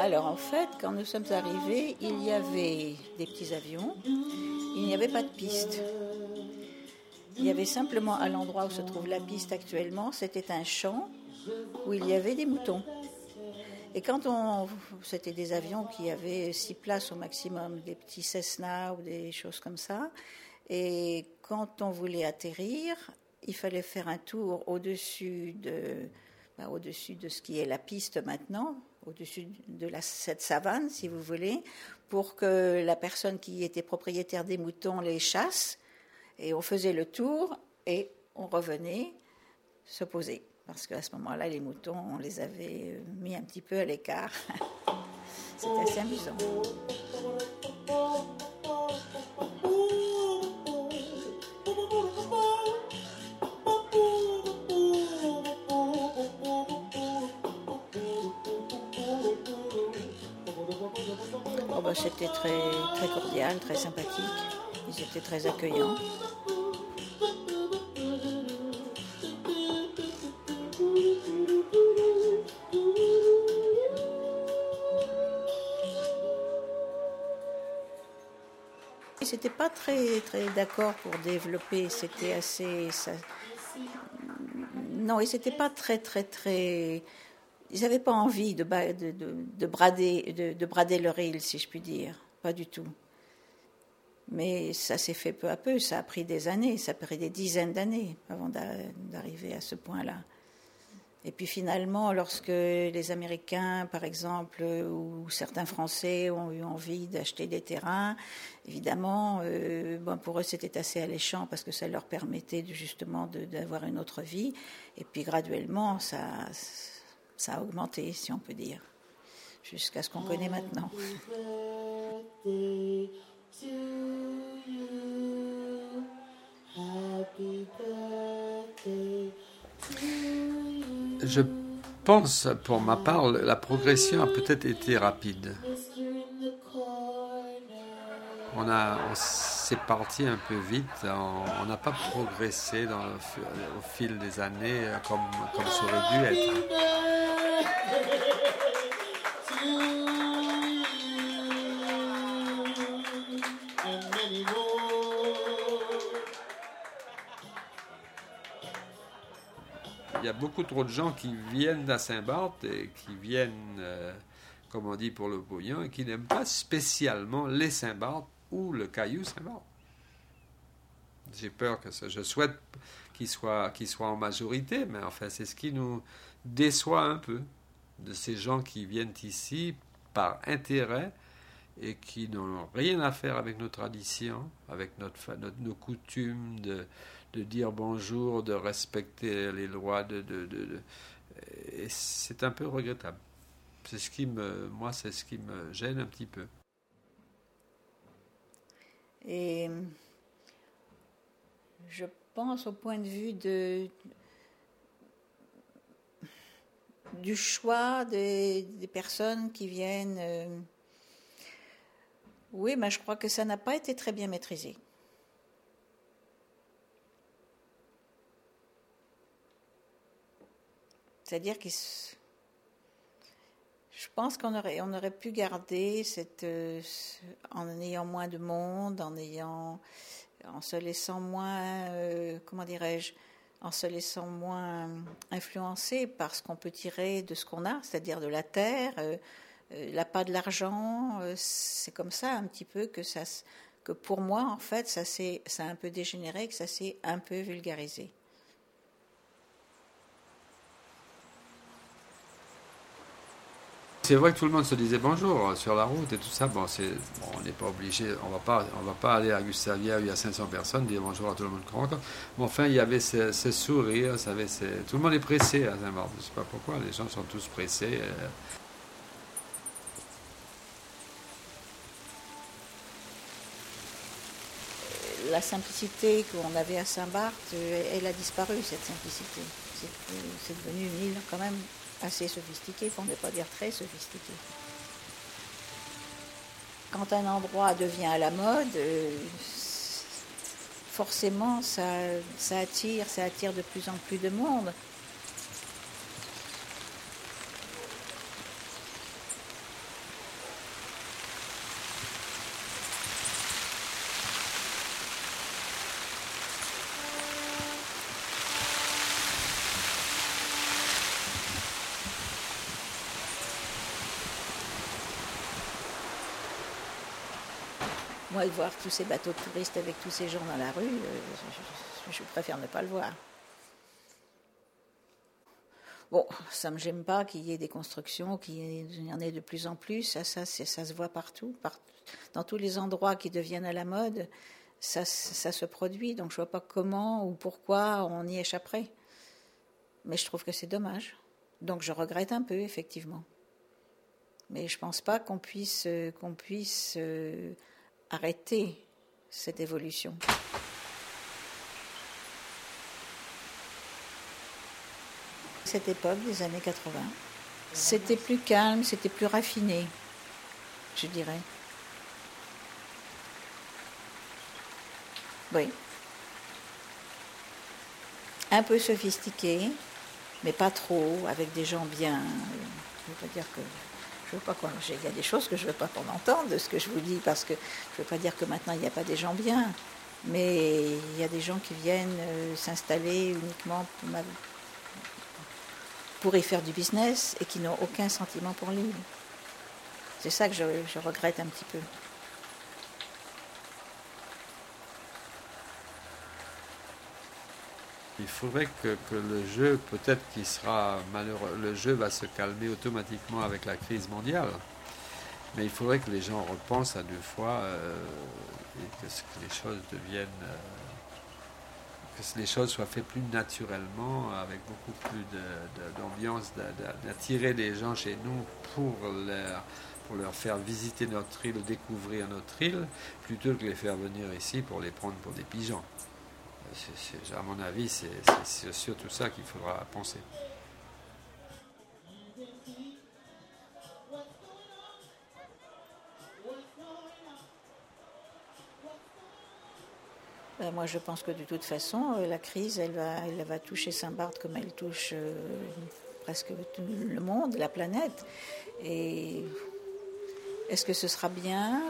Alors en fait, quand nous sommes arrivés, il y avait des petits avions, il n'y avait pas de piste. Il y avait simplement à l'endroit où se trouve la piste actuellement, c'était un champ où il y avait des moutons. Et quand on, c'était des avions qui avaient six places au maximum, des petits Cessna ou des choses comme ça. Et quand on voulait atterrir, il fallait faire un tour au-dessus de, bah, au-dessus de ce qui est la piste maintenant, au-dessus de cette savane, si vous voulez, pour que la personne qui était propriétaire des moutons les chasse. Et on faisait le tour et on revenait se poser. Parce qu'à ce moment-là, les moutons, on les avait mis un petit peu à l'écart. (laughs) C'était assez amusant. C'était très, très cordial, très sympathique. Ils étaient très accueillants. C'était pas très, très d'accord pour développer, c'était assez. Non, et c'était pas très, très, très ils n'avaient pas envie de, de, brader, de, brader leur île, si je puis dire. Pas du tout. Mais ça s'est fait peu à peu, ça a pris des années, ça a pris des dizaines d'années avant d'arriver à ce point-là. Et puis finalement, lorsque les Américains, par exemple, ou certains Français ont eu envie d'acheter des terrains, évidemment, euh, pour eux c'était assez alléchant parce que ça leur permettait justement d'avoir une autre vie. Et puis graduellement, ça, ça a augmenté, si on peut dire, jusqu'à ce qu'on connaît maintenant. Je pense, pour ma part, la progression a peut-être été rapide. On a, c'est parti un peu vite. On n'a pas progressé dans au fil des années comme, comme ça aurait dû être. Beaucoup trop de gens qui viennent à Saint-Barth et qui viennent, euh, comme on dit pour le bouillon, et qui n'aiment pas spécialement les Saint-Barth ou le caillou Saint-Barth. J'ai peur que ça. Je souhaite qu'il soit, qu'il soit en majorité, mais enfin, c'est ce qui nous déçoit un peu de ces gens qui viennent ici par intérêt et qui n'ont rien à faire avec nos traditions, avec notre, nos coutumes de, de dire bonjour, de respecter les lois, de, c'est un peu regrettable. C'est ce qui me, moi, c'est ce qui me gêne un petit peu. Et je pense au point de vue de du choix des, des personnes qui viennent. Euh, oui, mais je crois que ça n'a pas été très bien maîtrisé. C'est-à-dire que je pense qu'on aurait, on aurait pu garder cette, euh, en ayant moins de monde, en ayant, en se laissant moins, euh, comment dirais-je, en se laissant moins influencer par ce qu'on peut tirer de ce qu'on a, c'est-à-dire de la terre, euh, la pas de l'argent. c'est comme ça un petit peu que ça, que pour moi en fait, ça ça a un peu dégénéré, que ça s'est un peu vulgarisé. C'est vrai que tout le monde se disait bonjour sur la route et tout ça. Bon, c'est, on n'est pas obligé, on on va pas aller à Gustavia où il y a 500 personnes dire bonjour à tout le monde qu'on Mais enfin, il y avait ce, sourire, ça avait tout le monde est pressé à Saint-Marc. Je sais pas pourquoi, les gens sont tous pressés. Euh. La simplicité qu'on avait à Saint-Barth, euh, elle a disparu, cette simplicité. C'est devenu une île quand même assez sophistiqué, pour ne pas dire très sophistiqué. Quand un endroit devient à la mode, euh, forcément ça, ça attire, ça attire de plus en plus de monde. De voir tous ces bateaux touristes avec tous ces gens dans la rue, euh, je, préfère ne pas le voir. Bon, ça me gêne pas qu'il y ait des constructions, qu'il y en ait de plus en plus. Ça, ça, se voit partout, Dans tous les endroits qui deviennent à la mode, ça, ça se produit. Donc je vois pas comment ou pourquoi on y échapperait. Mais je trouve que c'est dommage. Donc je regrette un peu, effectivement. Mais je pense pas qu'on puisse, qu'on puisse euh, arrêter cette évolution. Cette époque des années 80, c'était plus calme, c'était plus raffiné, je dirais. Oui. Un peu sophistiqué, mais pas trop, avec des gens bien. Je veux pas dire que je veux pas Il y a des choses que je veux pas qu'on entende de ce que je vous dis, parce que je veux pas dire que maintenant il n'y a pas des gens bien, mais il y a des gens qui viennent euh, s'installer uniquement pour, pour, y faire du business et qui n'ont aucun sentiment pour l'île. C'est ça que je regrette un petit peu. Il faudrait que, le jeu, peut-être qu'il sera malheureux, le jeu va se calmer automatiquement avec la crise mondiale. Mais il faudrait que les gens repensent à deux fois euh, et que, les choses deviennent. Euh, que les choses soient faites plus naturellement, avec beaucoup plus d'ambiance, d'attirer les gens chez nous pour leur, pour leur faire visiter notre île ou découvrir notre île, plutôt que les faire venir ici pour les prendre pour des pigeons à mon avis, c'est surtout ça qu'il faudra penser. Ben, moi, je pense que de toute façon, euh, la crise, elle va, elle va toucher Saint-Barth comme elle touche euh, presque tout le monde, la planète. Et est-ce que ce sera bien?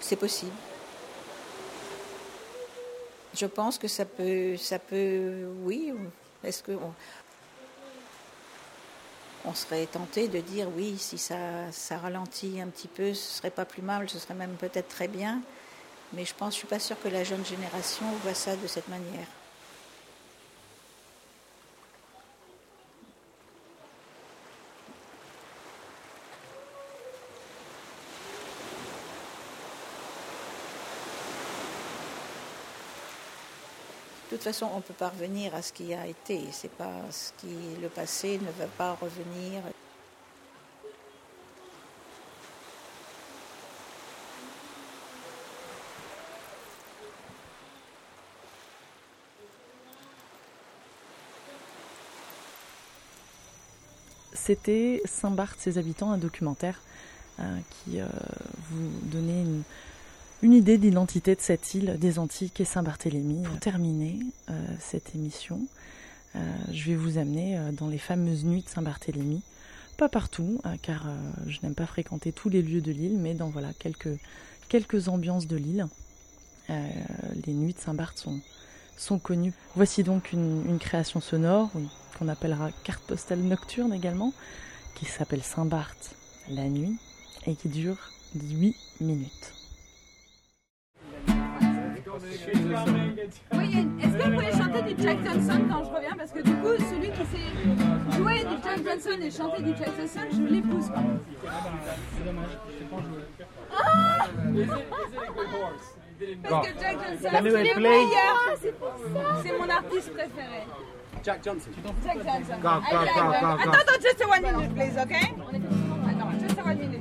C'est possible. Je pense que ça peut, ça peut, oui. Est-ce que on, serait tenté de dire oui, si ça, ça ralentit un petit peu, ce serait pas plus mal, ce serait même peut-être très bien. Mais je pense, je suis pas sûre que la jeune génération voit ça de cette manière. Toute façon, on peut pas revenir à ce qui a été. C'est pas ce qui le passé ne va pas revenir. C'était Saint-Barth, ses habitants, un documentaire euh, qui euh, vous donnait une, une idée de l'identité de cette île des Antiques et Saint-Barthélemy. Pour terminer euh, cette émission, euh, je vais vous amener euh, dans les fameuses nuits de Saint-Barthélemy. Pas partout, car je n'aime pas fréquenter tous les lieux de l'île, mais dans voilà quelques, quelques ambiances de l'île. Les nuits de Saint-Barth sont, sont connues. Voici donc une, une création sonore qu'on appellera carte postale nocturne également, qui s'appelle Saint-Barth la nuit et qui dure 8 minutes. Oui, est-ce que vous pouvez chanter du Jack Johnson quand je reviens? Parce que du coup, celui qui sait jouer du Jack Johnson et chanter du Jack Johnson, je l'épouse pas. C'est dommage, je sais pas jouer. Ah. Parce que Jack Johnson, c'est le meilleur C'est pour ça C'est mon artiste préféré. Jack Johnson. Jack Johnson. Go, go, go, go, go. Attends, attends, just a one minute, please, okay Attends, just a one minute.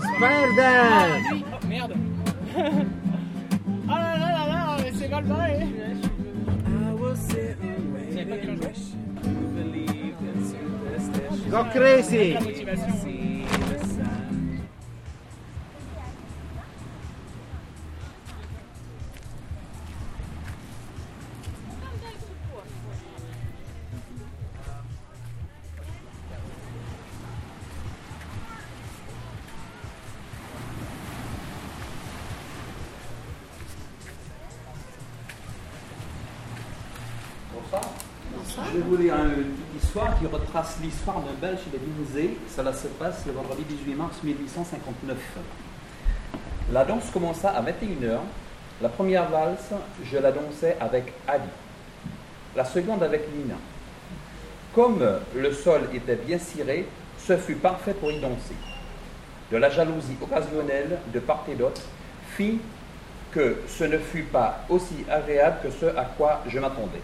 Spider Oh merde (laughs) âge j'ai Go crazy. Vais vous lire une petite histoire qui retrace l'histoire d'un Belge chez les musées. Cela se passe le vendredi 18 mars 1859. La danse commença à 21h. La première valse, je la dansais avec Ali. La seconde avec Lina. Comme le sol était bien ciré, ce fut parfait pour y danser. De la jalousie occasionnelle de part et d'autre fit que ce ne fut pas aussi agréable que ce à quoi je m'attendais.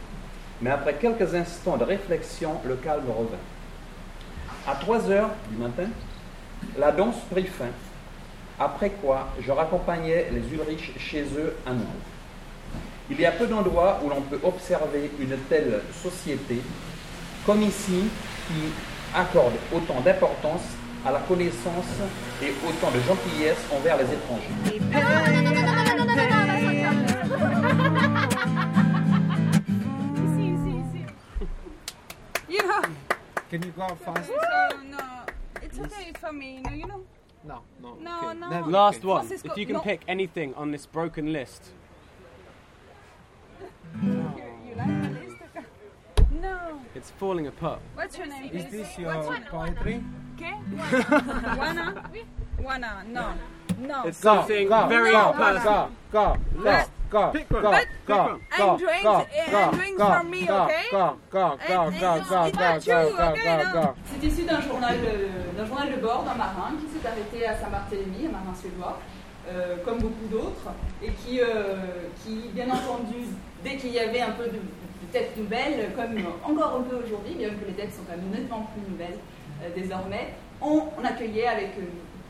Mais après quelques instants de réflexion, le calme revint. À 3 heures du matin, la danse prit fin, après quoi je raccompagnais les Ulrich chez eux à Noël. Il y a peu d'endroits où l'on peut observer une telle société, comme ici, qui accorde autant d'importance à la connaissance et autant de gentillesse envers les étrangers. Can you go fast? So, no, it's okay for me, no, you know. No, no. No, okay. no. Never. Last Okay. one. Francisco, If you can no. pick anything on this broken list. You like the list? No. It's falling apart. What's your name? Is this your poetry? Okay. Wanna? (laughs) Wanna? No. No. It's something go, very go, personal. Go, go, go, go, Pick one. go, But- go, go, drinks, go, and go, drinks go, from me, go, okay? Go, go, go, And- go, go, go, go, go, go, no? C'est issu d'un journal, d'un journal de bord d'un marin qui s'est arrêté à Saint-Barthélemy, un marin suédois, euh, comme beaucoup d'autres, et qui, euh, qui, bien entendu, dès qu'il y avait un peu de, de têtes nouvelles, comme encore un peu aujourd'hui, bien que les têtes sont quand même nettement plus nouvelles euh, désormais, on, on accueillait avec, euh,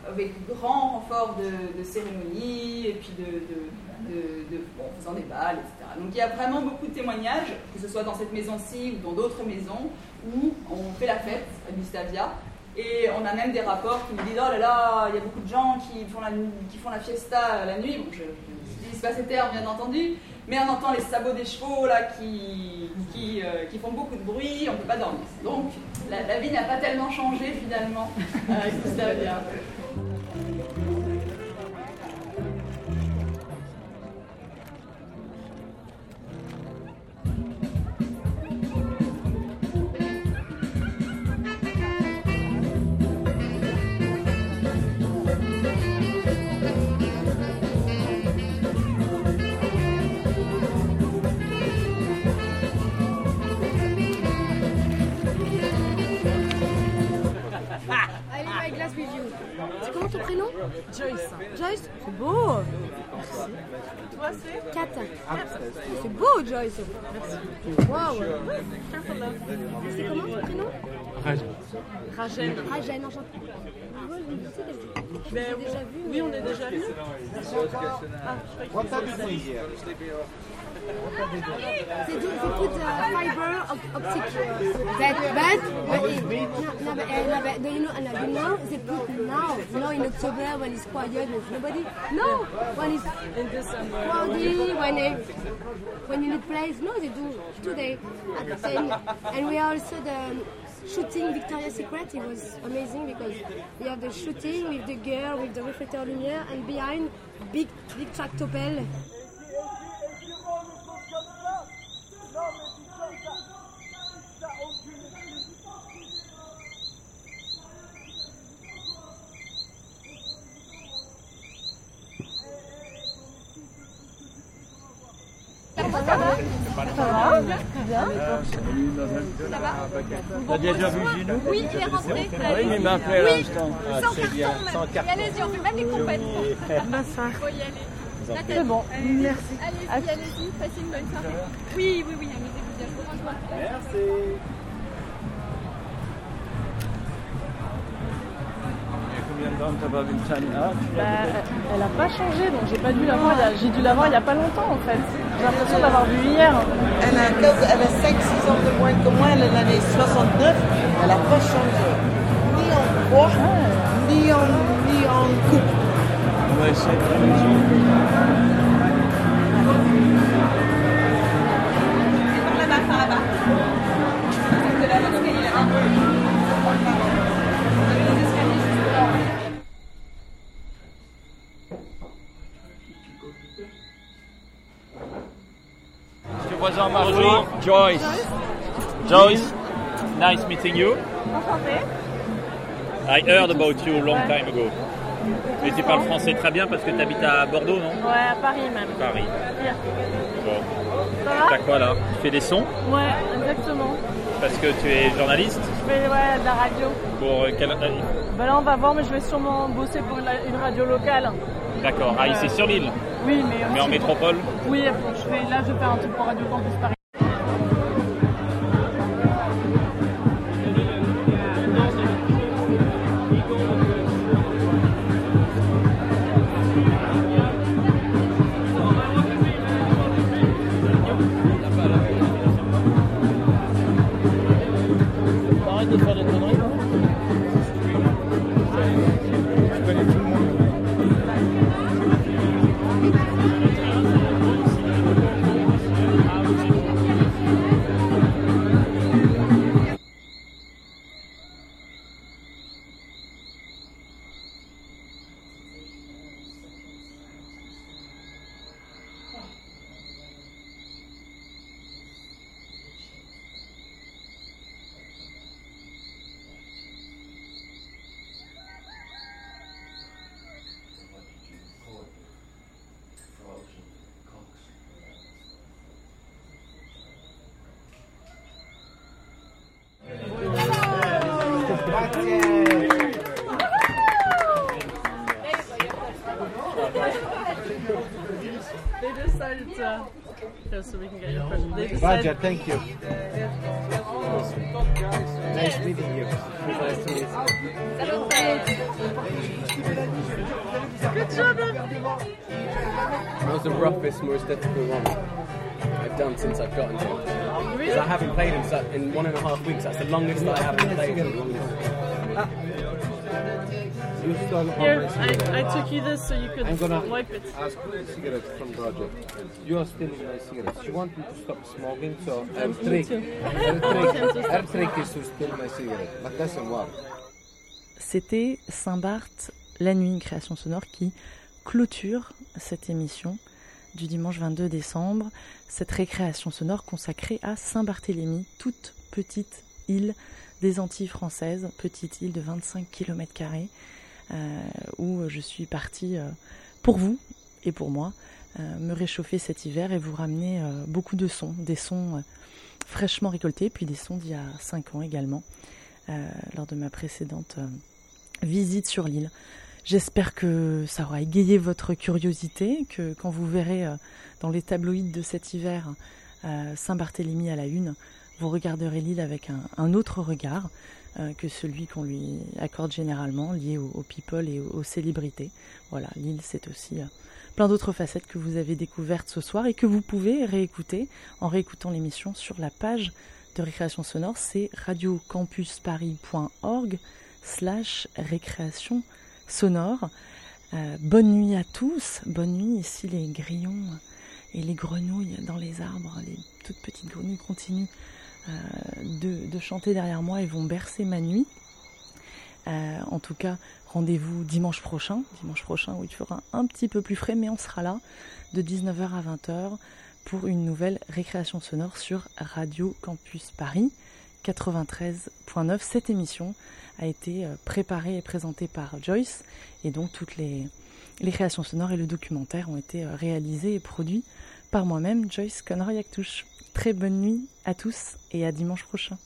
avec grand renfort de, de cérémonies, et puis de, bon, faisant des balles, etc. Donc il y a vraiment beaucoup de témoignages, que ce soit dans cette maison-ci ou dans d'autres maisons, où on fait la fête à Gustavia, Et on a même des rapports qui nous disent oh là là, il y a beaucoup de gens qui font la, qui font la fiesta la nuit. Bon, je, n'utilise pas ces termes, bien entendu, mais on entend les sabots des chevaux là qui, qui, euh, qui font beaucoup de bruit, on ne peut pas dormir. Donc la, la vie n'a pas tellement changé finalement à Gustavia. Ah, oui, Mais déjà vu. on est déjà. Ah, put uh, fiber optic that but but it, no, no, but, uh, no, but do you know and uh, you know they put now now in October when it's quiet with nobody no when it's in December cloudy when it, when you need place no they do today at 10 and we also the shooting Victoria's Secret it was amazing because you have the shooting with the girl with the reflector lumière and behind big big tractopelle T'as déjà vu Gino Oui, il est rentré. Oui, il m'a appelé à Oui, l'instant. Ah, sans c'est bien, carton même. Et allez-y, on fait même les compètes. (laughs) Bonsoir. Faut y aller. C'est bon, allez-y. merci. Allez-y, allez-y, passez une bonne soirée. Oui, oui, oui, amusez-vous bien. Rejoins. Merci. Et combien de temps t'as pas vu Tania Tu Bah, elle a pas changé, donc j'ai pas dû la voir. J'ai dû la voir il y a pas longtemps en fait. J'ai l'impression d'avoir vu hier. Elle a, elle a 5-6 ans de moins que moi, elle est l'année 69, elle n'a pas changé. Ni en poids, ni, en, ni en coupe. On va Joyce. Joyce, nice meeting you. Enchanté. I heard about you a long time ago. Mais tu parles français très bien parce que tu habites à Bordeaux, non? Ouais, à Paris même. Paris. Hier. Bon. T'as quoi là? Tu fais des sons? Ouais, exactement. parce que tu es journaliste? Je fais ouais, de la radio. pour euh, quelle... euh, Bah là, on va voir, mais je vais sûrement bosser pour une, radio locale. D'accord. Ah, ici sur l'île? Oui, mais. Mais en métropole? Oui, bon, je fais, là, je vais faire un truc pour Radio Campus Paris. Question. They Roger, thank you. Nice meeting you. Nice to meet Good job, That was the roughest, most difficult one I've done since I've gotten here. Really? Because I haven't played in, in one and a half weeks. That's the longest I haven't played in the longest. You stole all Here, my I, cigarettes. I took you this so you could I'm gonna wipe it. ask for the cigarettes from Roger. You are stealing my cigarettes. You want me to stop smoking, so her Me trick, (laughs) too. her I want him trick, to stop her trick is to steal my cigarette. But doesn't work. C'était Saint-Barth, la nuit, une création sonore qui clôture cette émission du dimanche 22 décembre, cette récréation sonore consacrée à Saint-Barthélemy, toute petite île des Antilles françaises, petite île de 25 km, où je suis partie euh, pour vous et pour moi euh, me réchauffer cet hiver et vous ramener euh, beaucoup de sons, des sons euh, fraîchement récoltés, puis des sons d'il y a 5 ans également, euh, lors de ma précédente euh, visite sur l'île. J'espère que ça aura égayé votre curiosité, que quand vous verrez euh, dans les tabloïds de cet hiver euh, Saint-Barthélemy à la une, vous regarderez l'île avec un, autre regard euh, que celui qu'on lui accorde généralement, lié aux, people et aux, célébrités. Voilà, l'île, c'est aussi euh, plein d'autres facettes que vous avez découvertes ce soir et que vous pouvez réécouter en réécoutant l'émission sur la page de Récréation Sonore, c'est radiocampusparis.org slash récréation sonore. Euh, bonne nuit à tous, bonne nuit ici les grillons et les grenouilles dans les arbres, les toutes petites grenouilles continuent euh, de, de chanter derrière moi et vont bercer ma nuit. Euh, en tout cas, rendez-vous dimanche prochain, dimanche prochain où il fera un petit peu plus frais, mais on sera là de 19h à 20h pour une nouvelle récréation sonore sur Radio Campus Paris 93.9. Cette émission a été euh, préparée et présentée par Joyce et donc toutes les, les créations sonores et le documentaire ont été euh, réalisés et produits par moi-même, Joyce Conroy-Actouche. Très bonne nuit à tous et à dimanche prochain.